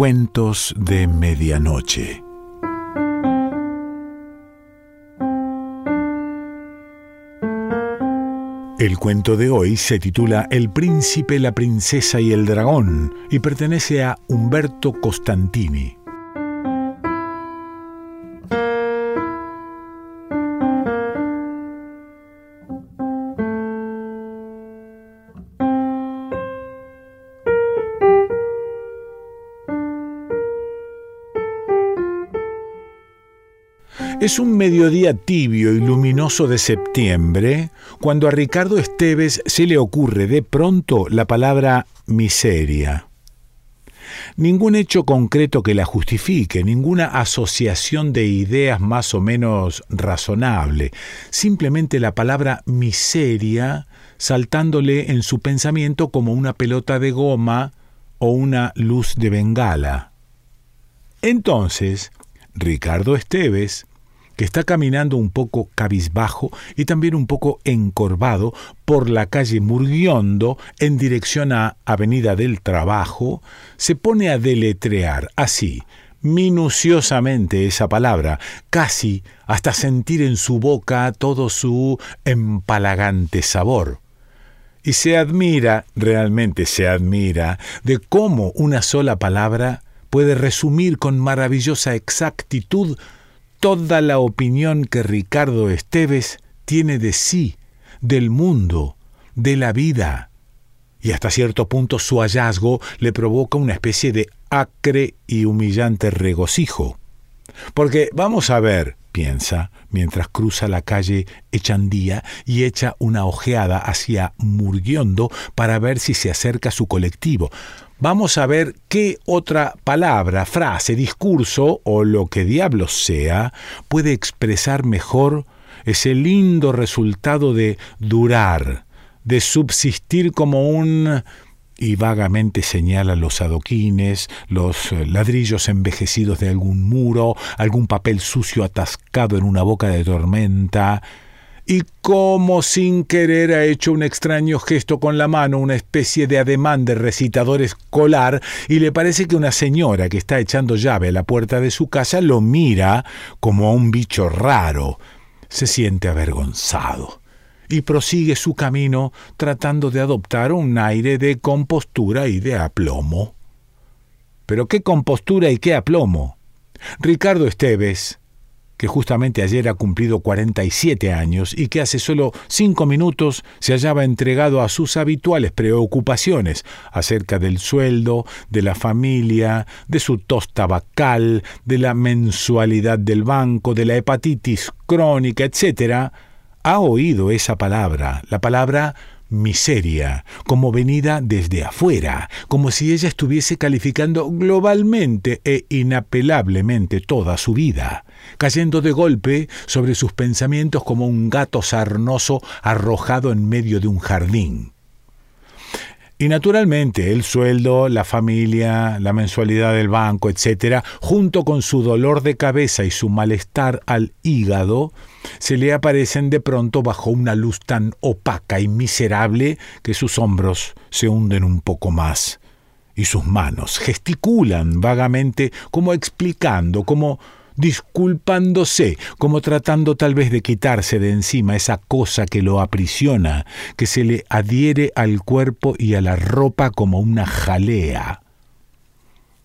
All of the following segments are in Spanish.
Cuentos de Medianoche. El cuento de hoy se titula El príncipe, la princesa y el dragón y pertenece a Umberto Costantini. Es un mediodía tibio y luminoso de septiembre cuando a Ricardo Esteves se le ocurre de pronto la palabra miseria. Ningún hecho concreto que la justifique, ninguna asociación de ideas más o menos razonable, simplemente la palabra miseria saltándole en su pensamiento como una pelota de goma o una luz de bengala. Entonces, Ricardo Esteves que está caminando un poco cabizbajo y también un poco encorvado por la calle Murguiondo en dirección a Avenida del Trabajo, se pone a deletrear así, minuciosamente esa palabra, casi hasta sentir en su boca todo su empalagante sabor. Y se admira, realmente se admira, de cómo una sola palabra puede resumir con maravillosa exactitud toda la opinión que Ricardo Esteves tiene de sí, del mundo, de la vida. Y hasta cierto punto su hallazgo le provoca una especie de acre y humillante regocijo. Porque vamos a ver, piensa, mientras cruza la calle Echandía y echa una ojeada hacia Murguiondo para ver si se acerca su colectivo. Vamos a ver qué otra palabra, frase, discurso o lo que diablos sea puede expresar mejor ese lindo resultado de durar, de subsistir como un y vagamente señala los adoquines, los eh, ladrillos envejecidos de algún muro, algún papel sucio atascado en una boca de tormenta, y como sin querer ha hecho un extraño gesto con la mano, una especie de ademán de recitador escolar, y le parece que una señora que está echando llave a la puerta de su casa lo mira como a un bicho raro. Se siente avergonzado y prosigue su camino tratando de adoptar un aire de compostura y de aplomo. Pero qué compostura y qué aplomo. Ricardo Esteves, que justamente ayer ha cumplido 47 años y que hace solo cinco minutos se hallaba entregado a sus habituales preocupaciones acerca del sueldo, de la familia, de su tos tabacal, de la mensualidad del banco, de la hepatitis crónica, etc., ha oído esa palabra, la palabra miseria, como venida desde afuera, como si ella estuviese calificando globalmente e inapelablemente toda su vida, cayendo de golpe sobre sus pensamientos como un gato sarnoso arrojado en medio de un jardín. Y naturalmente el sueldo, la familia, la mensualidad del banco, etc., junto con su dolor de cabeza y su malestar al hígado, se le aparecen de pronto bajo una luz tan opaca y miserable que sus hombros se hunden un poco más y sus manos gesticulan vagamente como explicando, como disculpándose, como tratando tal vez de quitarse de encima esa cosa que lo aprisiona, que se le adhiere al cuerpo y a la ropa como una jalea.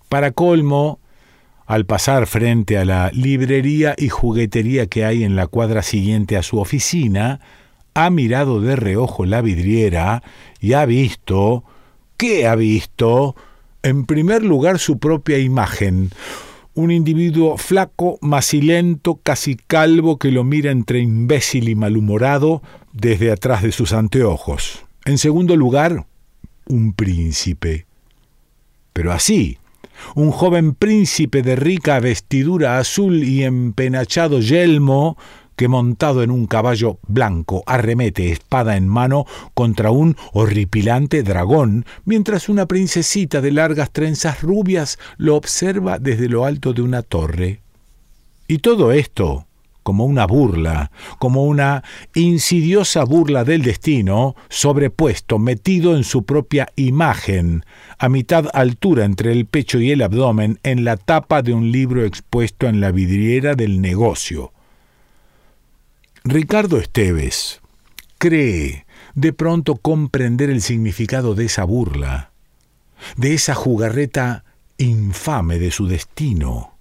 Para colmo, al pasar frente a la librería y juguetería que hay en la cuadra siguiente a su oficina, ha mirado de reojo la vidriera y ha visto... ¿Qué ha visto? En primer lugar su propia imagen, un individuo flaco, macilento, casi calvo, que lo mira entre imbécil y malhumorado desde atrás de sus anteojos. En segundo lugar, un príncipe. Pero así, un joven príncipe de rica vestidura azul y empenachado yelmo, que montado en un caballo blanco arremete espada en mano contra un horripilante dragón, mientras una princesita de largas trenzas rubias lo observa desde lo alto de una torre. Y todo esto, como una burla, como una insidiosa burla del destino, sobrepuesto, metido en su propia imagen, a mitad altura entre el pecho y el abdomen, en la tapa de un libro expuesto en la vidriera del negocio. Ricardo Esteves cree de pronto comprender el significado de esa burla, de esa jugarreta infame de su destino.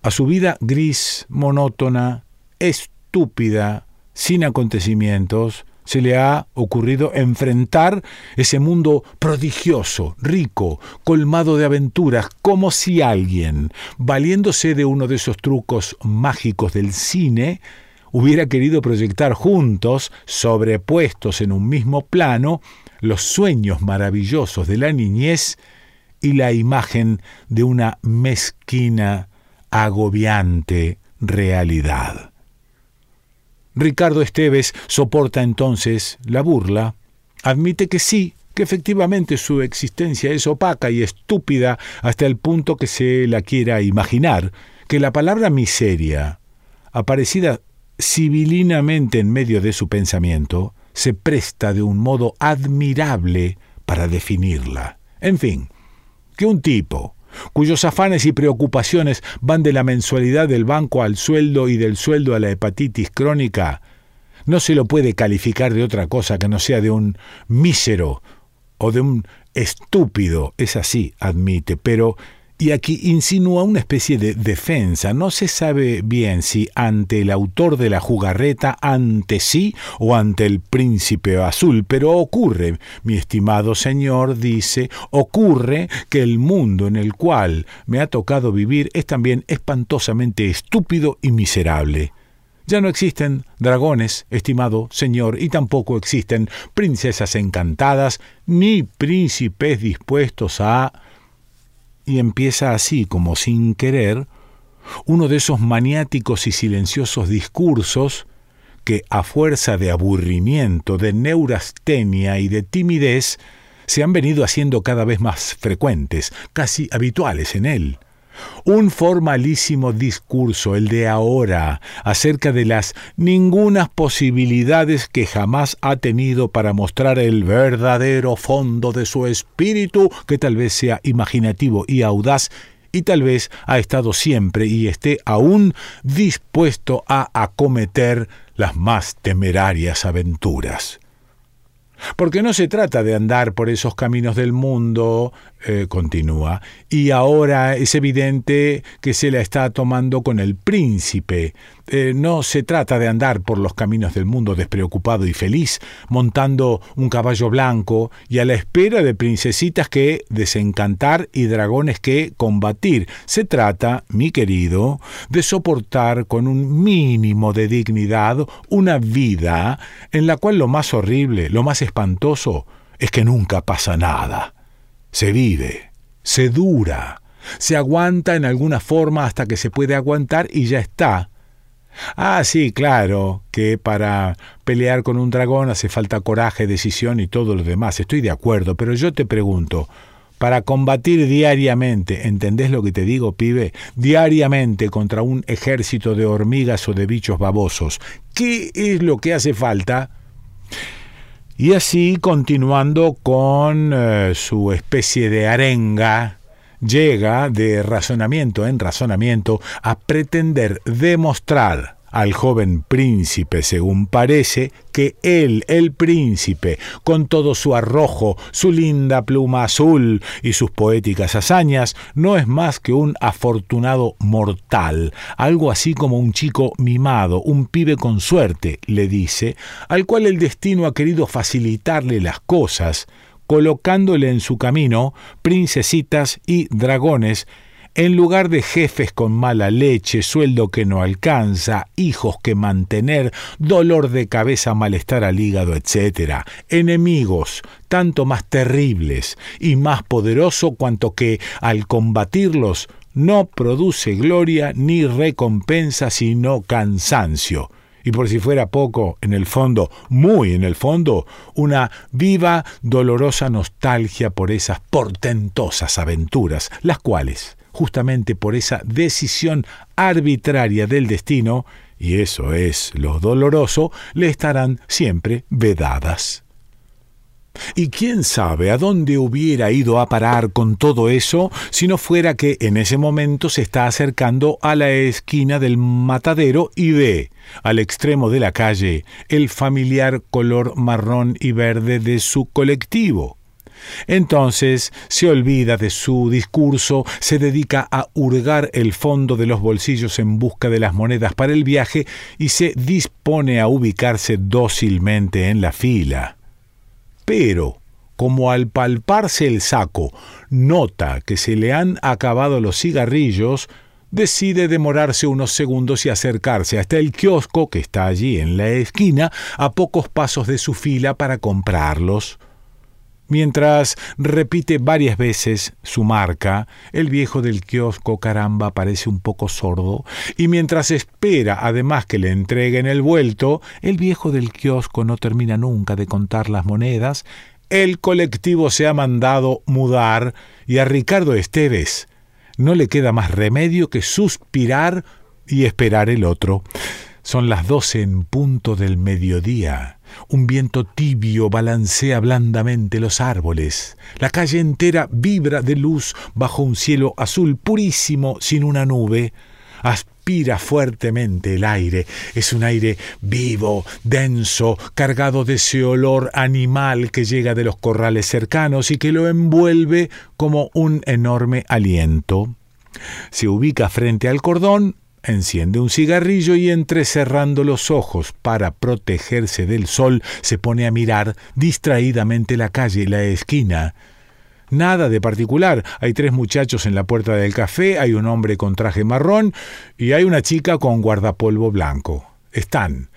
A su vida gris, monótona, estúpida, sin acontecimientos, se le ha ocurrido enfrentar ese mundo prodigioso, rico, colmado de aventuras, como si alguien, valiéndose de uno de esos trucos mágicos del cine, hubiera querido proyectar juntos, sobrepuestos en un mismo plano, los sueños maravillosos de la niñez y la imagen de una mezquina agobiante realidad. Ricardo Esteves soporta entonces la burla, admite que sí, que efectivamente su existencia es opaca y estúpida hasta el punto que se la quiera imaginar, que la palabra miseria, aparecida civilinamente en medio de su pensamiento, se presta de un modo admirable para definirla. En fin, que un tipo, cuyos afanes y preocupaciones van de la mensualidad del banco al sueldo y del sueldo a la hepatitis crónica, no se lo puede calificar de otra cosa que no sea de un mísero o de un estúpido, es así, admite, pero y aquí insinúa una especie de defensa. No se sabe bien si ante el autor de la jugarreta, ante sí o ante el príncipe azul, pero ocurre, mi estimado señor, dice, ocurre que el mundo en el cual me ha tocado vivir es también espantosamente estúpido y miserable. Ya no existen dragones, estimado señor, y tampoco existen princesas encantadas, ni príncipes dispuestos a y empieza así, como sin querer, uno de esos maniáticos y silenciosos discursos que, a fuerza de aburrimiento, de neurastenia y de timidez, se han venido haciendo cada vez más frecuentes, casi habituales en él. Un formalísimo discurso, el de ahora, acerca de las ningunas posibilidades que jamás ha tenido para mostrar el verdadero fondo de su espíritu, que tal vez sea imaginativo y audaz, y tal vez ha estado siempre y esté aún dispuesto a acometer las más temerarias aventuras. Porque no se trata de andar por esos caminos del mundo, eh, continúa, y ahora es evidente que se la está tomando con el príncipe. Eh, no se trata de andar por los caminos del mundo despreocupado y feliz, montando un caballo blanco y a la espera de princesitas que desencantar y dragones que combatir. Se trata, mi querido, de soportar con un mínimo de dignidad una vida en la cual lo más horrible, lo más espantoso, es que nunca pasa nada. Se vive, se dura, se aguanta en alguna forma hasta que se puede aguantar y ya está. Ah, sí, claro, que para pelear con un dragón hace falta coraje, decisión y todo lo demás. Estoy de acuerdo, pero yo te pregunto, para combatir diariamente, ¿entendés lo que te digo, pibe? Diariamente contra un ejército de hormigas o de bichos babosos. ¿Qué es lo que hace falta? Y así, continuando con eh, su especie de arenga, llega de razonamiento en razonamiento a pretender demostrar al joven príncipe, según parece, que él, el príncipe, con todo su arrojo, su linda pluma azul y sus poéticas hazañas, no es más que un afortunado mortal, algo así como un chico mimado, un pibe con suerte, le dice, al cual el destino ha querido facilitarle las cosas, colocándole en su camino princesitas y dragones en lugar de jefes con mala leche, sueldo que no alcanza, hijos que mantener, dolor de cabeza, malestar al hígado, etc. Enemigos, tanto más terribles y más poderoso cuanto que, al combatirlos, no produce gloria ni recompensa, sino cansancio y por si fuera poco, en el fondo, muy en el fondo, una viva, dolorosa nostalgia por esas portentosas aventuras, las cuales justamente por esa decisión arbitraria del destino, y eso es lo doloroso, le estarán siempre vedadas. Y quién sabe a dónde hubiera ido a parar con todo eso si no fuera que en ese momento se está acercando a la esquina del matadero y ve, al extremo de la calle, el familiar color marrón y verde de su colectivo. Entonces se olvida de su discurso, se dedica a hurgar el fondo de los bolsillos en busca de las monedas para el viaje y se dispone a ubicarse dócilmente en la fila. Pero, como al palparse el saco nota que se le han acabado los cigarrillos, decide demorarse unos segundos y acercarse hasta el kiosco que está allí en la esquina, a pocos pasos de su fila para comprarlos. Mientras repite varias veces su marca, el viejo del kiosco caramba parece un poco sordo, y mientras espera además que le entreguen el vuelto, el viejo del kiosco no termina nunca de contar las monedas, el colectivo se ha mandado mudar y a Ricardo Esteves no le queda más remedio que suspirar y esperar el otro. Son las doce en punto del mediodía. Un viento tibio balancea blandamente los árboles. La calle entera vibra de luz bajo un cielo azul purísimo sin una nube. Aspira fuertemente el aire. Es un aire vivo, denso, cargado de ese olor animal que llega de los corrales cercanos y que lo envuelve como un enorme aliento. Se ubica frente al cordón enciende un cigarrillo y entrecerrando los ojos para protegerse del sol, se pone a mirar distraídamente la calle y la esquina. Nada de particular. Hay tres muchachos en la puerta del café, hay un hombre con traje marrón y hay una chica con guardapolvo blanco. Están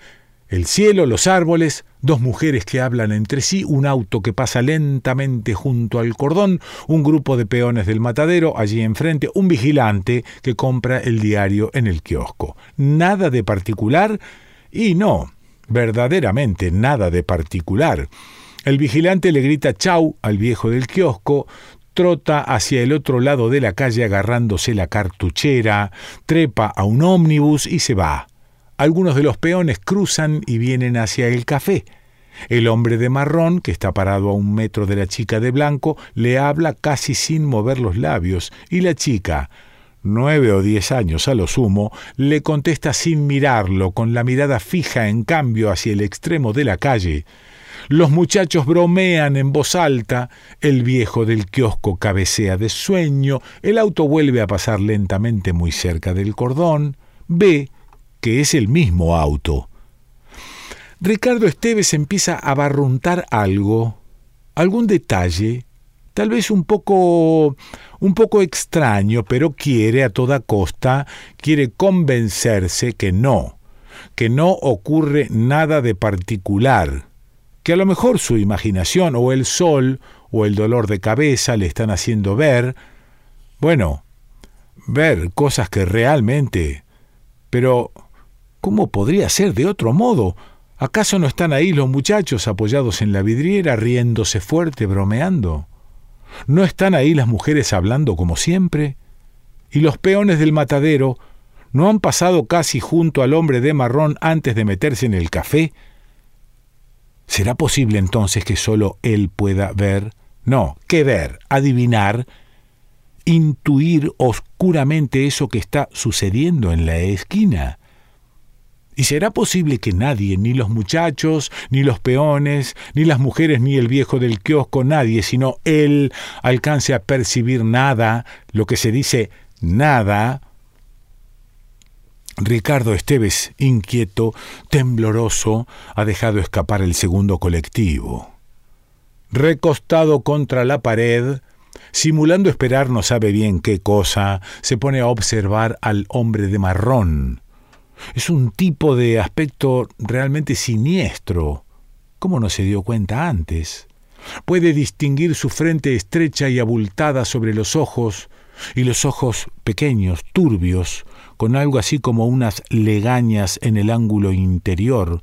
el cielo, los árboles, dos mujeres que hablan entre sí, un auto que pasa lentamente junto al cordón, un grupo de peones del matadero allí enfrente, un vigilante que compra el diario en el kiosco. Nada de particular y no, verdaderamente nada de particular. El vigilante le grita chau al viejo del kiosco, trota hacia el otro lado de la calle agarrándose la cartuchera, trepa a un ómnibus y se va. Algunos de los peones cruzan y vienen hacia el café. El hombre de marrón, que está parado a un metro de la chica de blanco, le habla casi sin mover los labios, y la chica, nueve o diez años a lo sumo, le contesta sin mirarlo, con la mirada fija en cambio hacia el extremo de la calle. Los muchachos bromean en voz alta, el viejo del kiosco cabecea de sueño, el auto vuelve a pasar lentamente muy cerca del cordón, ve que es el mismo auto. Ricardo Esteves empieza a barruntar algo, algún detalle, tal vez un poco un poco extraño, pero quiere a toda costa, quiere convencerse que no, que no ocurre nada de particular, que a lo mejor su imaginación o el sol o el dolor de cabeza le están haciendo ver, bueno, ver cosas que realmente, pero ¿Cómo podría ser de otro modo? ¿Acaso no están ahí los muchachos apoyados en la vidriera, riéndose fuerte, bromeando? ¿No están ahí las mujeres hablando como siempre? ¿Y los peones del matadero no han pasado casi junto al hombre de marrón antes de meterse en el café? ¿Será posible entonces que solo él pueda ver? No, ¿qué ver? Adivinar, intuir oscuramente eso que está sucediendo en la esquina. ¿Y será posible que nadie, ni los muchachos, ni los peones, ni las mujeres, ni el viejo del kiosco, nadie, sino él, alcance a percibir nada, lo que se dice nada? Ricardo Esteves, inquieto, tembloroso, ha dejado escapar el segundo colectivo. Recostado contra la pared, simulando esperar no sabe bien qué cosa, se pone a observar al hombre de marrón, es un tipo de aspecto realmente siniestro. ¿Cómo no se dio cuenta antes? Puede distinguir su frente estrecha y abultada sobre los ojos, y los ojos pequeños, turbios, con algo así como unas legañas en el ángulo interior,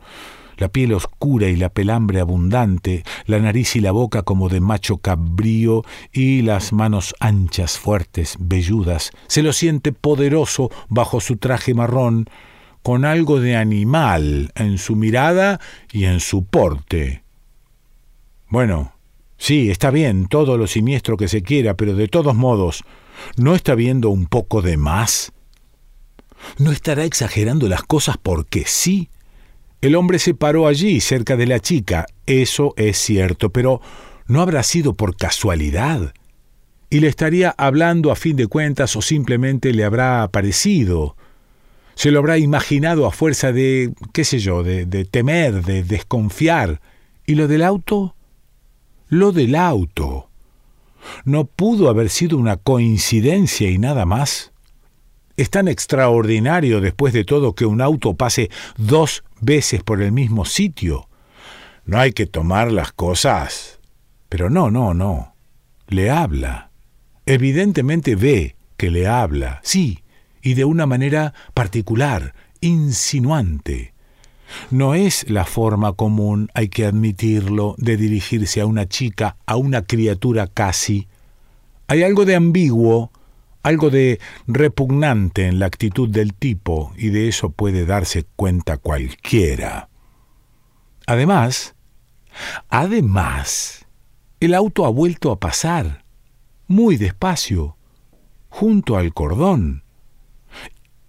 la piel oscura y la pelambre abundante, la nariz y la boca como de macho cabrío y las manos anchas, fuertes, velludas. Se lo siente poderoso bajo su traje marrón, con algo de animal en su mirada y en su porte. Bueno, sí, está bien, todo lo siniestro que se quiera, pero de todos modos, ¿no está viendo un poco de más? ¿No estará exagerando las cosas porque sí? El hombre se paró allí, cerca de la chica, eso es cierto, pero ¿no habrá sido por casualidad? Y le estaría hablando a fin de cuentas o simplemente le habrá aparecido. Se lo habrá imaginado a fuerza de, qué sé yo, de, de temer, de desconfiar. ¿Y lo del auto? Lo del auto. ¿No pudo haber sido una coincidencia y nada más? Es tan extraordinario después de todo que un auto pase dos veces por el mismo sitio. No hay que tomar las cosas. Pero no, no, no. Le habla. Evidentemente ve que le habla, sí, y de una manera particular, insinuante. No es la forma común, hay que admitirlo, de dirigirse a una chica, a una criatura casi. Hay algo de ambiguo, algo de repugnante en la actitud del tipo, y de eso puede darse cuenta cualquiera. Además, además, el auto ha vuelto a pasar, muy despacio, junto al cordón.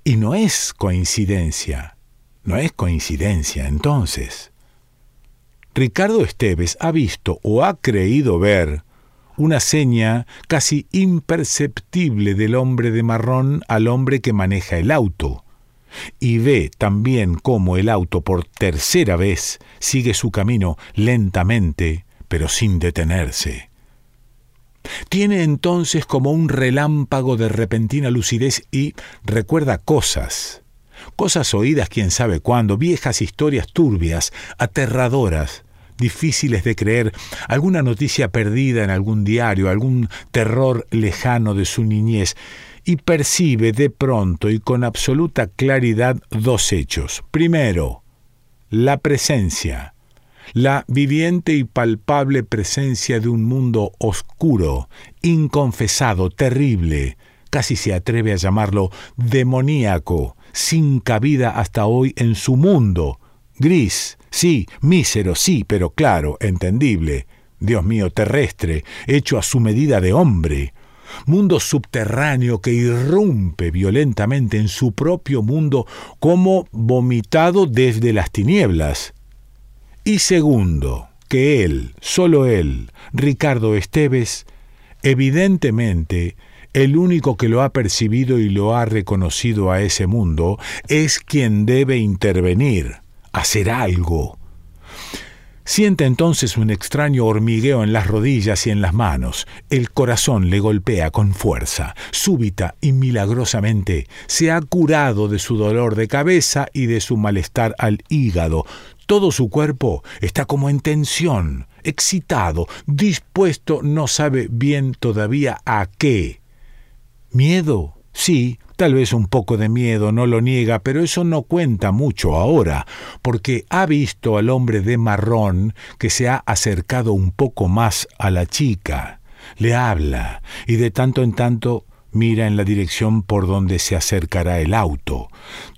Y no es coincidencia, no es coincidencia entonces. Ricardo Esteves ha visto o ha creído ver una seña casi imperceptible del hombre de marrón al hombre que maneja el auto, y ve también cómo el auto por tercera vez sigue su camino lentamente, pero sin detenerse. Tiene entonces como un relámpago de repentina lucidez y recuerda cosas, cosas oídas quién sabe cuándo, viejas historias turbias, aterradoras, difíciles de creer, alguna noticia perdida en algún diario, algún terror lejano de su niñez, y percibe de pronto y con absoluta claridad dos hechos. Primero, la presencia, la viviente y palpable presencia de un mundo oscuro, inconfesado, terrible, casi se atreve a llamarlo demoníaco, sin cabida hasta hoy en su mundo, gris, Sí, mísero, sí, pero claro, entendible. Dios mío, terrestre, hecho a su medida de hombre. Mundo subterráneo que irrumpe violentamente en su propio mundo como vomitado desde las tinieblas. Y segundo, que él, solo él, Ricardo Esteves, evidentemente, el único que lo ha percibido y lo ha reconocido a ese mundo, es quien debe intervenir hacer algo. Siente entonces un extraño hormigueo en las rodillas y en las manos. El corazón le golpea con fuerza. Súbita y milagrosamente se ha curado de su dolor de cabeza y de su malestar al hígado. Todo su cuerpo está como en tensión, excitado, dispuesto, no sabe bien todavía a qué. ¿Miedo? Sí, Tal vez un poco de miedo, no lo niega, pero eso no cuenta mucho ahora, porque ha visto al hombre de marrón que se ha acercado un poco más a la chica. Le habla, y de tanto en tanto mira en la dirección por donde se acercará el auto.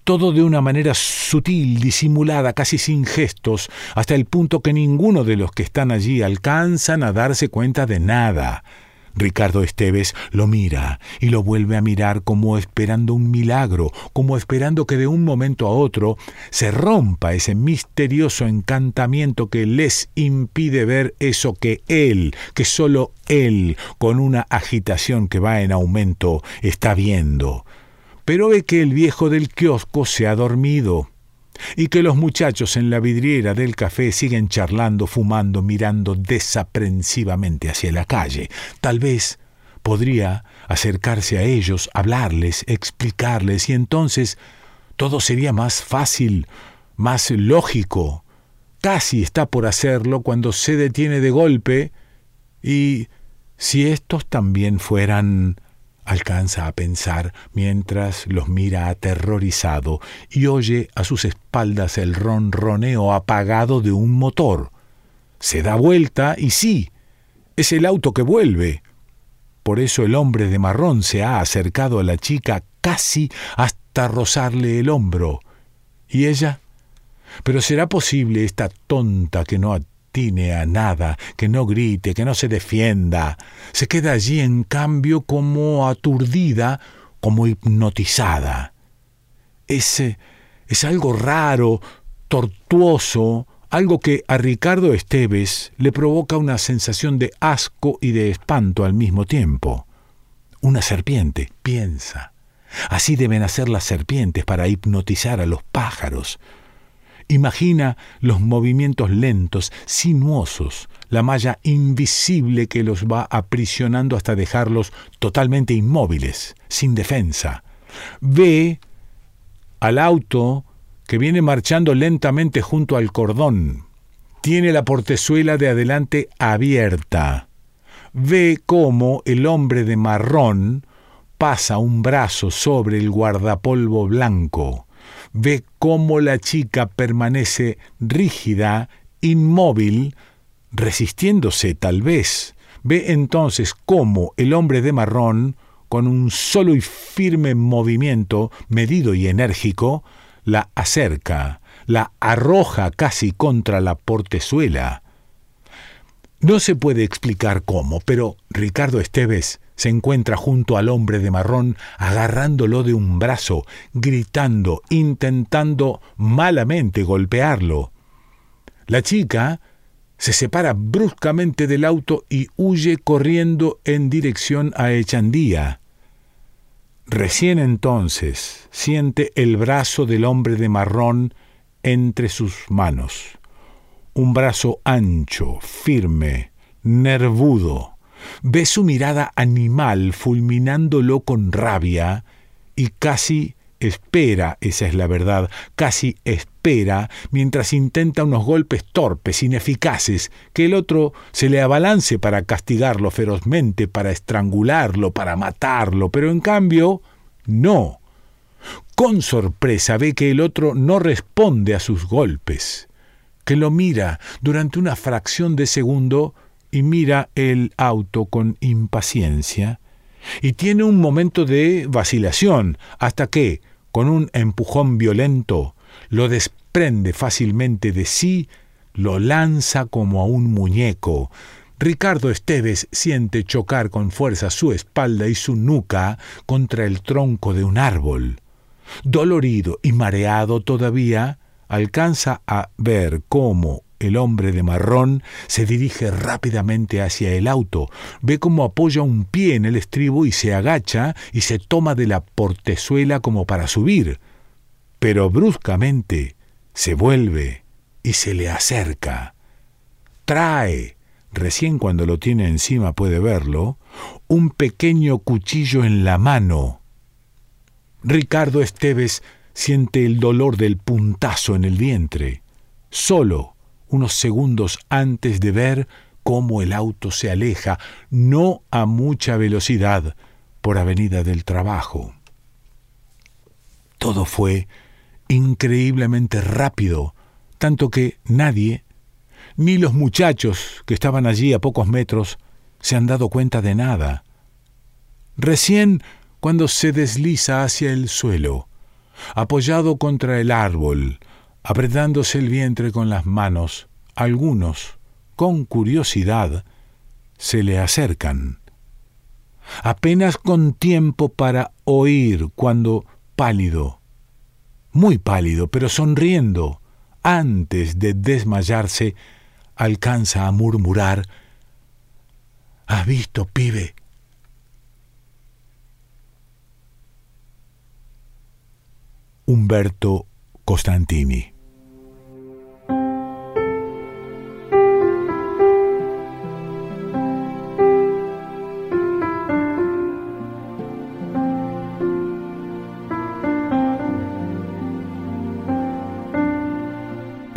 Todo de una manera sutil, disimulada, casi sin gestos, hasta el punto que ninguno de los que están allí alcanzan a darse cuenta de nada. Ricardo Esteves lo mira y lo vuelve a mirar como esperando un milagro, como esperando que de un momento a otro se rompa ese misterioso encantamiento que les impide ver eso que él, que solo él, con una agitación que va en aumento, está viendo. Pero ve que el viejo del kiosco se ha dormido y que los muchachos en la vidriera del café siguen charlando, fumando, mirando desaprensivamente hacia la calle. Tal vez podría acercarse a ellos, hablarles, explicarles, y entonces todo sería más fácil, más lógico. Casi está por hacerlo cuando se detiene de golpe y si estos también fueran alcanza a pensar mientras los mira aterrorizado y oye a sus espaldas el ronroneo apagado de un motor. Se da vuelta y sí, es el auto que vuelve. Por eso el hombre de marrón se ha acercado a la chica casi hasta rozarle el hombro, ¿Y ella? Pero será posible esta tonta que no atine a nada, que no grite, que no se defienda. Se queda allí en cambio como aturdida, como hipnotizada. Es, es algo raro, tortuoso, algo que a Ricardo Esteves le provoca una sensación de asco y de espanto al mismo tiempo. Una serpiente, piensa. Así deben hacer las serpientes para hipnotizar a los pájaros. Imagina los movimientos lentos, sinuosos, la malla invisible que los va aprisionando hasta dejarlos totalmente inmóviles, sin defensa. Ve al auto que viene marchando lentamente junto al cordón. Tiene la portezuela de adelante abierta. Ve cómo el hombre de marrón pasa un brazo sobre el guardapolvo blanco. Ve cómo la chica permanece rígida, inmóvil, resistiéndose tal vez. Ve entonces cómo el hombre de marrón, con un solo y firme movimiento, medido y enérgico, la acerca, la arroja casi contra la portezuela. No se puede explicar cómo, pero Ricardo Esteves se encuentra junto al hombre de marrón, agarrándolo de un brazo, gritando, intentando malamente golpearlo. La chica se separa bruscamente del auto y huye corriendo en dirección a Echandía. Recién entonces siente el brazo del hombre de marrón entre sus manos. Un brazo ancho, firme, nervudo. Ve su mirada animal fulminándolo con rabia y casi espera, esa es la verdad, casi espera, mientras intenta unos golpes torpes, ineficaces, que el otro se le abalance para castigarlo ferozmente, para estrangularlo, para matarlo, pero en cambio, no. Con sorpresa ve que el otro no responde a sus golpes, que lo mira durante una fracción de segundo y mira el auto con impaciencia, y tiene un momento de vacilación, hasta que, con un empujón violento, lo desprende fácilmente de sí, lo lanza como a un muñeco. Ricardo Esteves siente chocar con fuerza su espalda y su nuca contra el tronco de un árbol. Dolorido y mareado todavía, alcanza a ver cómo el hombre de marrón se dirige rápidamente hacia el auto, ve cómo apoya un pie en el estribo y se agacha y se toma de la portezuela como para subir. Pero bruscamente se vuelve y se le acerca. Trae, recién cuando lo tiene encima puede verlo, un pequeño cuchillo en la mano. Ricardo Esteves siente el dolor del puntazo en el vientre. Solo unos segundos antes de ver cómo el auto se aleja, no a mucha velocidad, por Avenida del Trabajo. Todo fue increíblemente rápido, tanto que nadie, ni los muchachos que estaban allí a pocos metros, se han dado cuenta de nada. Recién cuando se desliza hacia el suelo, apoyado contra el árbol, apretándose el vientre con las manos, algunos, con curiosidad, se le acercan. Apenas con tiempo para oír cuando, pálido, muy pálido, pero sonriendo, antes de desmayarse, alcanza a murmurar ¿Has visto, pibe? Humberto Costantini.